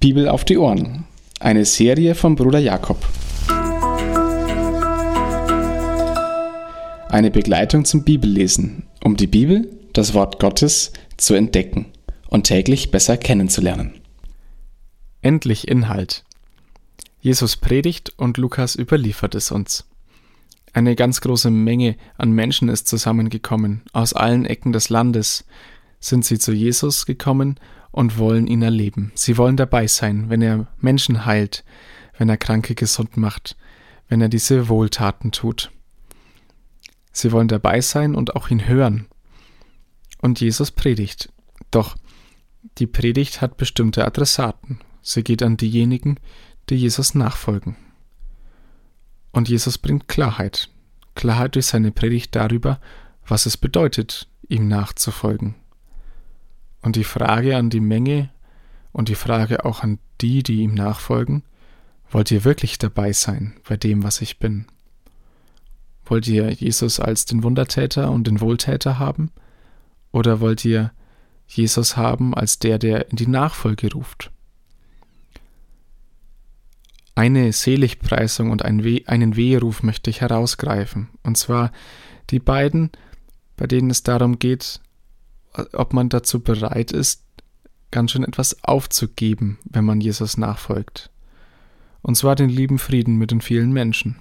Bibel auf die Ohren. Eine Serie von Bruder Jakob. Eine Begleitung zum Bibellesen, um die Bibel, das Wort Gottes, zu entdecken und täglich besser kennenzulernen. Endlich Inhalt. Jesus predigt und Lukas überliefert es uns. Eine ganz große Menge an Menschen ist zusammengekommen, aus allen Ecken des Landes sind sie zu Jesus gekommen und wollen ihn erleben. Sie wollen dabei sein, wenn er Menschen heilt, wenn er Kranke gesund macht, wenn er diese Wohltaten tut. Sie wollen dabei sein und auch ihn hören. Und Jesus predigt. Doch die Predigt hat bestimmte Adressaten. Sie geht an diejenigen, die Jesus nachfolgen. Und Jesus bringt Klarheit. Klarheit durch seine Predigt darüber, was es bedeutet, ihm nachzufolgen. Und die Frage an die Menge und die Frage auch an die, die ihm nachfolgen, wollt ihr wirklich dabei sein bei dem, was ich bin? Wollt ihr Jesus als den Wundertäter und den Wohltäter haben? Oder wollt ihr Jesus haben als der, der in die Nachfolge ruft? Eine Seligpreisung und einen Weheruf möchte ich herausgreifen, und zwar die beiden, bei denen es darum geht, ob man dazu bereit ist, ganz schön etwas aufzugeben, wenn man Jesus nachfolgt. Und zwar den lieben Frieden mit den vielen Menschen.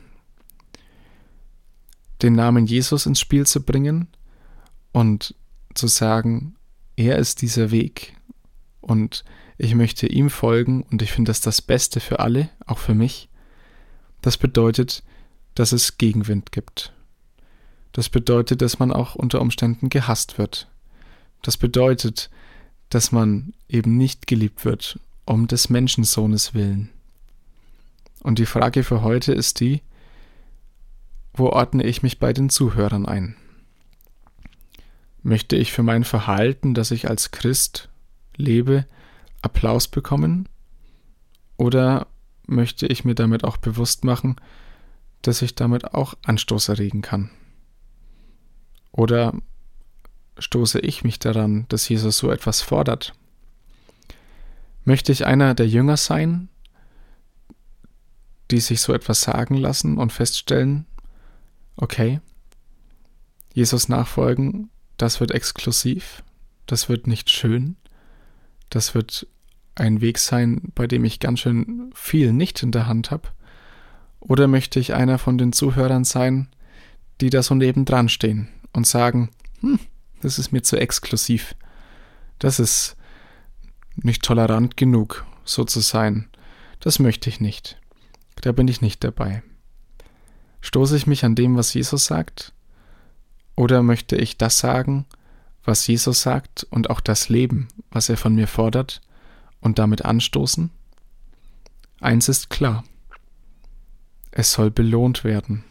Den Namen Jesus ins Spiel zu bringen und zu sagen, er ist dieser Weg und ich möchte ihm folgen und ich finde das das Beste für alle, auch für mich. Das bedeutet, dass es Gegenwind gibt. Das bedeutet, dass man auch unter Umständen gehasst wird, das bedeutet, dass man eben nicht geliebt wird, um des Menschensohnes willen. Und die Frage für heute ist die, wo ordne ich mich bei den Zuhörern ein? Möchte ich für mein Verhalten, das ich als Christ lebe, Applaus bekommen? Oder möchte ich mir damit auch bewusst machen, dass ich damit auch Anstoß erregen kann? Oder stoße ich mich daran, dass Jesus so etwas fordert? Möchte ich einer der Jünger sein, die sich so etwas sagen lassen und feststellen, okay, Jesus nachfolgen, das wird exklusiv, das wird nicht schön, das wird ein Weg sein, bei dem ich ganz schön viel nicht in der Hand habe? Oder möchte ich einer von den Zuhörern sein, die da so nebendran stehen und sagen, hm, das ist mir zu exklusiv. Das ist nicht tolerant genug, so zu sein. Das möchte ich nicht. Da bin ich nicht dabei. Stoße ich mich an dem, was Jesus sagt? Oder möchte ich das sagen, was Jesus sagt und auch das Leben, was er von mir fordert und damit anstoßen? Eins ist klar. Es soll belohnt werden.